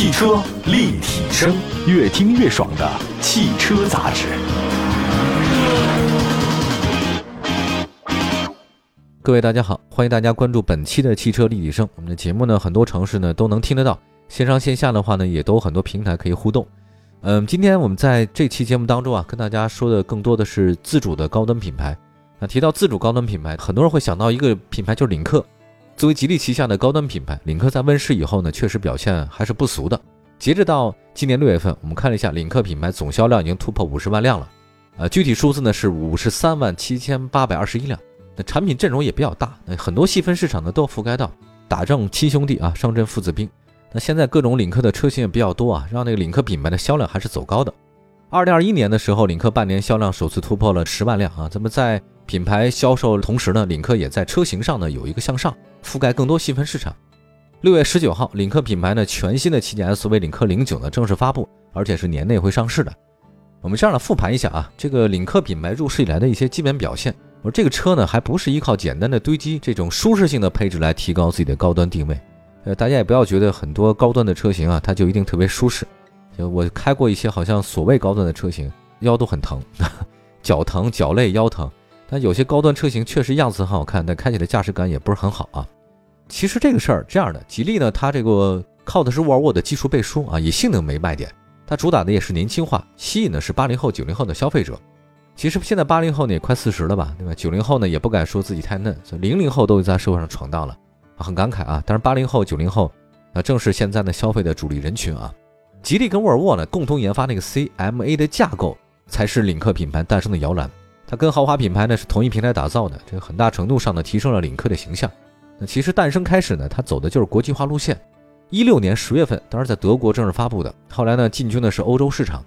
汽车立体声，越听越爽的汽车杂志。各位大家好，欢迎大家关注本期的汽车立体声。我们的节目呢，很多城市呢都能听得到，线上线下的话呢，也都很多平台可以互动。嗯，今天我们在这期节目当中啊，跟大家说的更多的是自主的高端品牌。那提到自主高端品牌，很多人会想到一个品牌，就是领克。作为吉利旗下的高端品牌，领克在问世以后呢，确实表现还是不俗的。截止到今年六月份，我们看了一下领克品牌总销量已经突破五十万辆了。呃，具体数字呢是五十三万七千八百二十一辆。那产品阵容也比较大，那很多细分市场呢都覆盖到，打仗亲兄弟啊，上阵父子兵。那现在各种领克的车型也比较多啊，让那个领克品牌的销量还是走高的。二零二一年的时候，领克半年销量首次突破了十万辆啊。咱们在品牌销售同时呢，领克也在车型上呢有一个向上，覆盖更多细分市场。六月十九号，领克品牌呢全新的旗舰 SUV 领克零九呢正式发布，而且是年内会上市的。我们这样来复盘一下啊，这个领克品牌入市以来的一些基本表现。我说这个车呢还不是依靠简单的堆积这种舒适性的配置来提高自己的高端定位。呃，大家也不要觉得很多高端的车型啊，它就一定特别舒适。就我开过一些好像所谓高端的车型，腰都很疼，脚疼、脚累、腰疼。但有些高端车型确实样子很好看，但开起来驾驶感也不是很好啊。其实这个事儿这样的，吉利呢，它这个靠的是沃尔沃的技术背书啊，以性能为卖点，它主打的也是年轻化，吸引的是八零后、九零后的消费者。其实现在八零后呢也快四十了吧，对吧？九零后呢也不敢说自己太嫩，所以零零后都在社会上闯荡了。很感慨啊！但是八零后、九零后，啊正是现在的消费的主力人群啊。吉利跟沃尔沃呢共同研发那个 CMA 的架构，才是领克品牌诞生的摇篮。它跟豪华品牌呢是同一平台打造的，这个很大程度上呢提升了领克的形象。那其实诞生开始呢，它走的就是国际化路线。一六年十月份，当时在德国正式发布的，后来呢进军的是欧洲市场。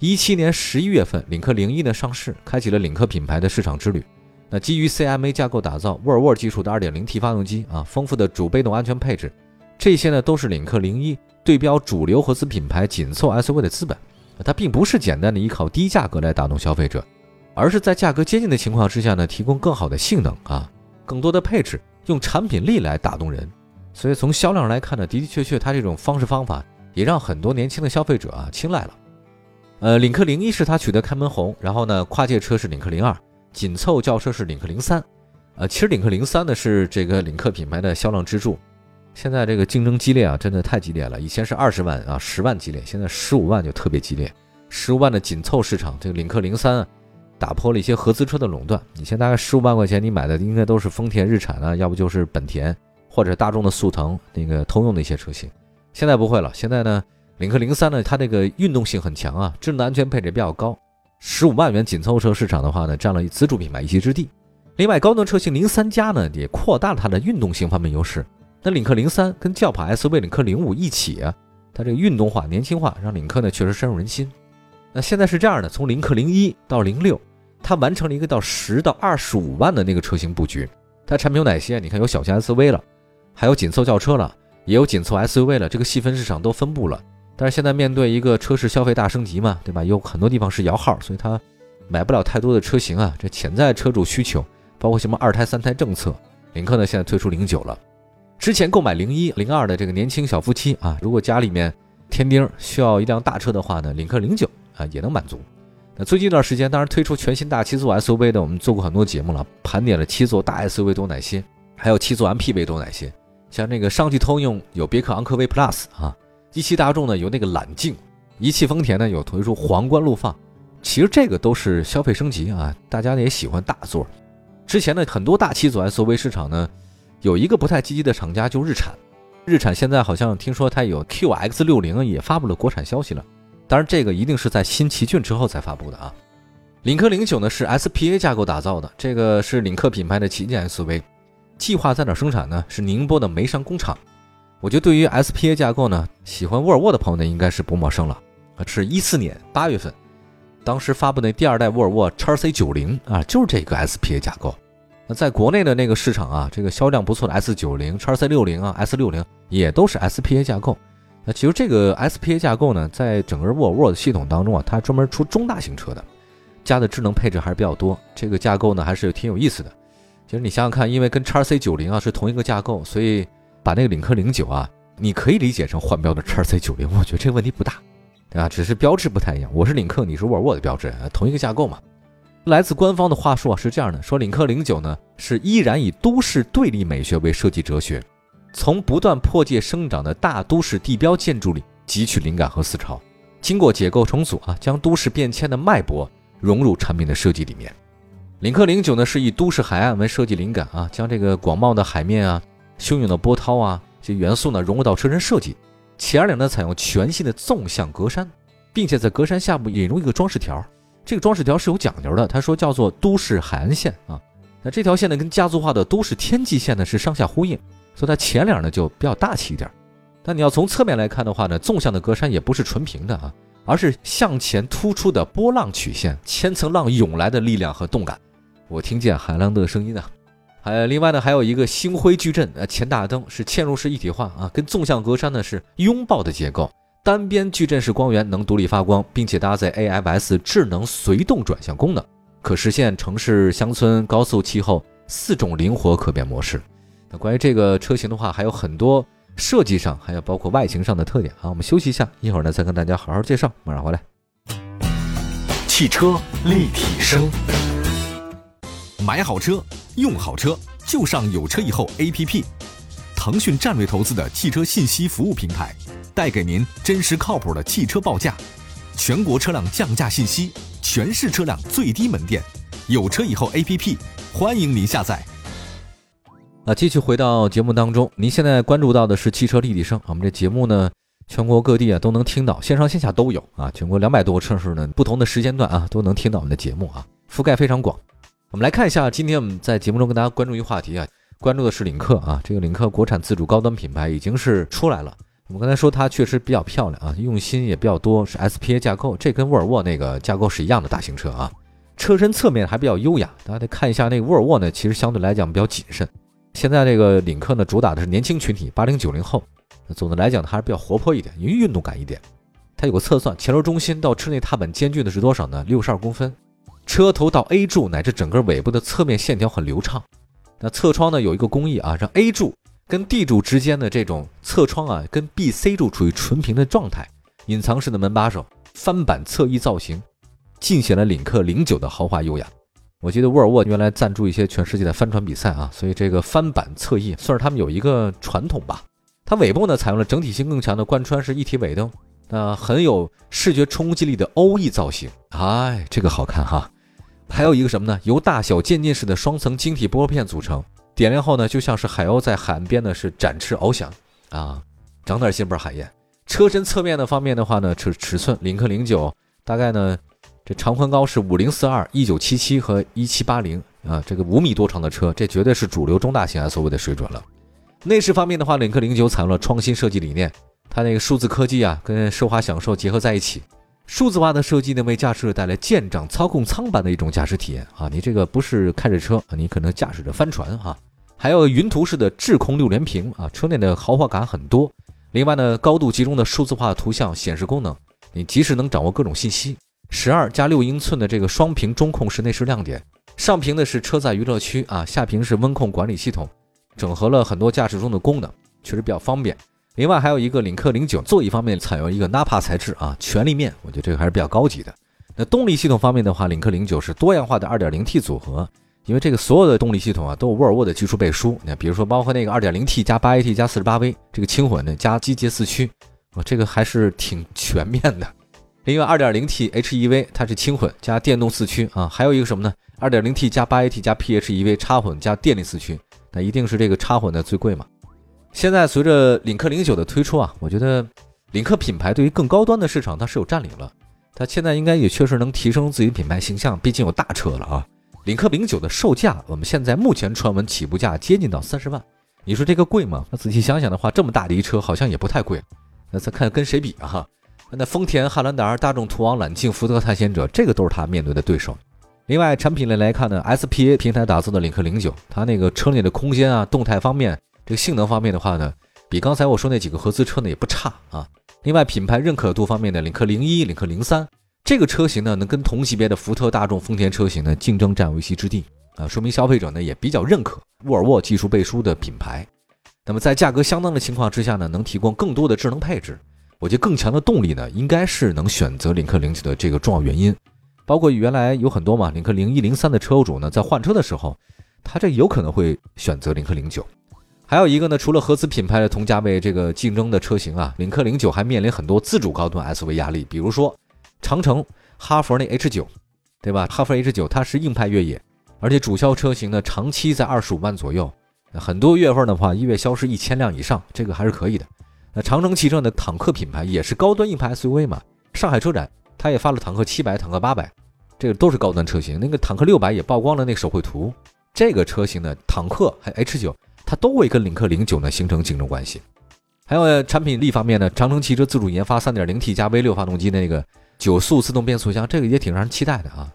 一七年十一月份，领克零一呢上市，开启了领克品牌的市场之旅。那基于 CMA 架构打造，沃尔沃技术的 2.0T 发动机啊，丰富的主被动安全配置，这些呢都是领克零一对标主流合资品牌紧凑 SUV 的资本。它并不是简单的依靠低价格来打动消费者，而是在价格接近的情况之下呢，提供更好的性能啊，更多的配置，用产品力来打动人。所以从销量来看呢，的的确确，它这种方式方法也让很多年轻的消费者啊青睐了。呃，领克零一是它取得开门红，然后呢，跨界车是领克零二。紧凑轿车是领克零三，呃，其实领克零三呢是这个领克品牌的销量支柱。现在这个竞争激烈啊，真的太激烈了。以前是二十万啊，十万激烈，现在十五万就特别激烈。十五万的紧凑市场，这个领克零三打破了一些合资车的垄断。以前大概十五万块钱你买的应该都是丰田、日产啊，要不就是本田或者大众的速腾、那个通用的一些车型。现在不会了，现在呢，领克零三呢，它这个运动性很强啊，智能安全配置比较高。十五万元紧凑车市场的话呢，占了自主品牌一席之地。另外，高端车型零三加呢，也扩大了它的运动性方面优势。那领克零三跟轿跑 SUV 领克零五一起啊，它这个运动化、年轻化，让领克呢确实深入人心。那现在是这样的，从领克零一到零六，它完成了一个到十到二十五万的那个车型布局。它产品有哪些？你看有小型 SUV 了，还有紧凑轿车了，也有紧凑 SUV 了，这个细分市场都分布了。但是现在面对一个车市消费大升级嘛，对吧？有很多地方是摇号，所以它买不了太多的车型啊。这潜在车主需求，包括什么二胎、三胎政策，领克呢现在推出零九了。之前购买零一、零二的这个年轻小夫妻啊，如果家里面添丁需要一辆大车的话呢，领克零九啊也能满足。那最近一段时间，当然推出全新大七座 SUV 的，我们做过很多节目了，盘点了七座大 SUV 都哪些，还有七座 MPV 都哪些。像那个上汽通用有别克昂科威 Plus 啊。一汽大众呢有那个揽境，一汽丰田呢有推出皇冠陆放，其实这个都是消费升级啊，大家呢也喜欢大座。之前呢很多大七座 SUV 市场呢有一个不太积极的厂家就日产，日产现在好像听说它有 QX 六零也发布了国产消息了，当然这个一定是在新奇骏之后才发布的啊。领克零九呢是 SPA 架构打造的，这个是领克品牌的旗舰 SUV，计划在哪生产呢？是宁波的梅山工厂。我觉得对于 SPA 架构呢，喜欢沃尔沃的朋友呢，应该是不陌生了。是一四年八月份，当时发布的第二代沃尔沃 x C 九零啊，就是这个 SPA 架构。那在国内的那个市场啊，这个销量不错的 S 九零、x C 六零啊、S 六零也都是 SPA 架构。那其实这个 SPA 架构呢，在整个沃尔沃的系统当中啊，它专门出中大型车的，加的智能配置还是比较多。这个架构呢，还是挺有意思的。其实你想想看，因为跟 x C 九零啊是同一个架构，所以。把那个领克零九啊你可以理解成换标的叉 C 九零，我觉得这个问题不大，对吧？只是标志不太一样，我是领克，你是沃尔沃的标志，同一个架构嘛。来自官方的话术啊是这样的：说领克零九呢是依然以都市对立美学为设计哲学，从不断破界生长的大都市地标建筑里汲取灵感和思潮，经过结构重组啊，将都市变迁的脉搏融入产品的设计里面。领克零九呢是以都市海岸为设计灵感啊，将这个广袤的海面啊、汹涌的波涛啊这些元素呢融入到车身设计。前脸呢采用全新的纵向格栅，并且在格栅下部引入一个装饰条。这个装饰条是有讲究的，他说叫做都市海岸线啊。那这条线呢，跟家族化的都市天际线呢是上下呼应，所以它前脸呢就比较大气一点。但你要从侧面来看的话呢，纵向的格栅也不是纯平的啊，而是向前突出的波浪曲线，千层浪涌来的力量和动感。我听见海浪的声音啊。还另外呢，还有一个星辉矩阵，呃，前大灯是嵌入式一体化啊，跟纵向格栅呢是拥抱的结构。单边矩阵式光源能独立发光，并且搭载 AFS 智能随动转向功能，可实现城市、乡村、高速、气候四种灵活可变模式。那关于这个车型的话，还有很多设计上，还有包括外形上的特点啊。我们休息一下，一会儿呢再跟大家好好介绍。马上回来。汽车立体声，买好车，用好车，就上有车以后 APP。腾讯战略投资的汽车信息服务平台。带给您真实靠谱的汽车报价，全国车辆降价信息，全市车辆最低门店，有车以后 APP，欢迎您下载。啊，继续回到节目当中，您现在关注到的是汽车立体声。我们这节目呢，全国各地啊都能听到，线上线下都有啊，全国两百多个城市呢，不同的时间段啊都能听到我们的节目啊，覆盖非常广。我们来看一下，今天我们在节目中跟大家关注一个话题啊，关注的是领克啊，这个领克国产自主高端品牌已经是出来了。我们刚才说它确实比较漂亮啊，用心也比较多，是 SPA 架构，这跟沃尔沃那个架构是一样的大型车啊。车身侧面还比较优雅，大家得看一下那个沃尔沃呢，其实相对来讲比较谨慎。现在这个领克呢，主打的是年轻群体，八零九零后。总的来讲，它还是比较活泼一点，因为运动感一点。它有个测算，前轮中心到车内踏板间距的是多少呢？六十二公分。车头到 A 柱乃至整个尾部的侧面线条很流畅。那侧窗呢有一个工艺啊，让 A 柱。跟 D 柱之间的这种侧窗啊，跟 B、C 柱处于纯平的状态，隐藏式的门把手，翻版侧翼造型，尽显了领克零九的豪华优雅。我记得沃尔沃原来赞助一些全世界的帆船比赛啊，所以这个翻板侧翼算是他们有一个传统吧。它尾部呢采用了整体性更强的贯穿式一体尾灯，那很有视觉冲击力的欧翼造型，哎，这个好看哈。还有一个什么呢？由大小渐进式的双层晶体玻片组成。点亮后呢，就像是海鸥在海岸边呢是展翅翱翔啊，长点心吧海燕。车身侧面的方面的话呢，尺尺寸领克零九大概呢，这长宽高是五零四二、一九七七和一七八零啊，这个五米多长的车，这绝对是主流中大型 SUV 的水准了。内饰方面的话，领克零九采用了创新设计理念，它那个数字科技啊跟奢华享受结合在一起，数字化的设计呢为驾驶者带来舰长操控舱般的一种驾驶体验啊，你这个不是开着车，你可能驾驶着帆船哈。还有云图式的智控六连屏啊，车内的豪华感很多。另外呢，高度集中的数字化图像显示功能，你及时能掌握各种信息。十二加六英寸的这个双屏中控室内饰亮点，上屏的是车载娱乐区啊，下屏是温控管理系统，整合了很多驾驶中的功能，确实比较方便。另外还有一个领克零九座椅方面采用一个 Napa 材质啊，全立面，我觉得这个还是比较高级的。那动力系统方面的话，领克零九是多样化的 2.0T 组合。因为这个所有的动力系统啊，都有沃尔沃的技术背书。那比如说，包括那个 2.0T 加 8AT 加 48V 这个轻混的加机械四驱，啊，这个还是挺全面的。另外，2.0T HEV 它是轻混加电动四驱啊，还有一个什么呢？2.0T 加 8AT 加 PHEV 插混加电力四驱，那一定是这个插混的最贵嘛。现在随着领克零九的推出啊，我觉得领克品牌对于更高端的市场它是有占领了，它现在应该也确实能提升自己品牌形象，毕竟有大车了啊。领克零九的售价，我们现在目前传闻起步价接近到三十万，你说这个贵吗？那仔细想想的话，这么大的一车好像也不太贵。那再看跟谁比啊？哈，那丰田汉兰达、大众途昂、揽境、福特探险者，这个都是他面对的对手。另外，产品类来看呢，SPA 平台打造的领克零九，它那个车内的空间啊、动态方面、这个性能方面的话呢，比刚才我说那几个合资车呢也不差啊。另外，品牌认可度方面的领克零一、领克零三。这个车型呢，能跟同级别的福特、大众、丰田车型呢竞争，占有一席之地啊，说明消费者呢也比较认可沃尔沃技术背书的品牌。那么在价格相当的情况之下呢，能提供更多的智能配置，我觉得更强的动力呢，应该是能选择领克零九的这个重要原因。包括原来有很多嘛，领克零一零三的车主呢，在换车的时候，他这有可能会选择领克零九。还有一个呢，除了合资品牌的同价位这个竞争的车型啊，领克零九还面临很多自主高端 SUV 压力，比如说长城、哈弗那 H 九，对吧？哈弗 H 九它是硬派越野，而且主销车型呢长期在二十五万左右，很多月份的话一月销是一千辆以上，这个还是可以的。那长城汽车的坦克品牌也是高端硬派 SUV 嘛，上海车展它也发了坦克七百、坦克八百，这个都是高端车型。那个坦克六百也曝光了那个手绘图，这个车型呢坦克还 H 九。它都会跟领克零九呢形成竞争关系。还有产品力方面呢，长城汽车自主研发 3.0T 加 V6 发动机的那个九速自动变速箱，这个也挺让人期待的啊。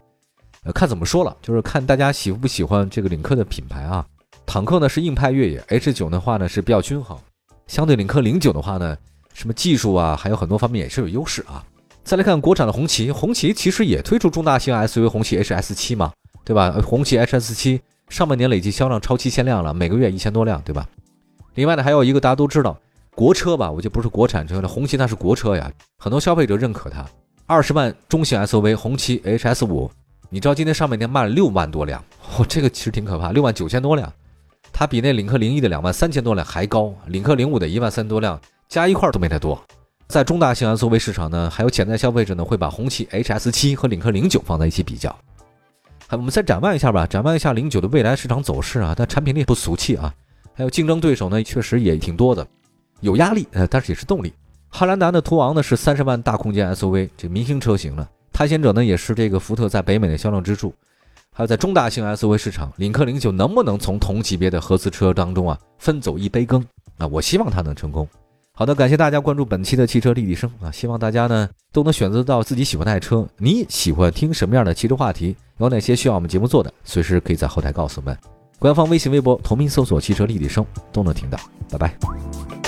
呃，看怎么说了，就是看大家喜不喜欢这个领克的品牌啊。坦克呢是硬派越野，H9 的话呢是比较均衡，相对领克零九的话呢，什么技术啊，还有很多方面也是有优势啊。再来看国产的红旗，红旗其实也推出中大型 SUV 红旗 HS7 嘛，对吧？红旗 HS7。上半年累计销量超七千辆了，每个月一千多辆，对吧？另外呢，还有一个大家都知道，国车吧，我就不是国产车了，红旗那是国车呀，很多消费者认可它。二十万中型 SUV 红旗 HS 五，你知道今天上半年卖了六万多辆，哦，这个其实挺可怕，六万九千多辆，它比那领克零一的两万三千多辆还高，领克零五的一万三多辆加一块都没它多。在中大型 SUV 市场呢，还有潜在消费者呢会把红旗 HS 七和领克零九放在一起比较。我们再展望一下吧，展望一下零九的未来市场走势啊。它产品力不俗气啊，还有竞争对手呢，确实也挺多的，有压力，呃，但是也是动力。汉兰达的途昂呢是三十万大空间 SUV，这明星车型了。探险者呢也是这个福特在北美的销量支柱。还有在中大型 SUV 市场，领克零九能不能从同级别的合资车当中啊分走一杯羹？啊，我希望它能成功。好的，感谢大家关注本期的汽车立体声啊！希望大家呢都能选择到自己喜欢的爱车。你喜欢听什么样的汽车话题？有哪些需要我们节目做的？随时可以在后台告诉我们。官方微信、微博同名搜索“汽车立体声”都能听到。拜拜。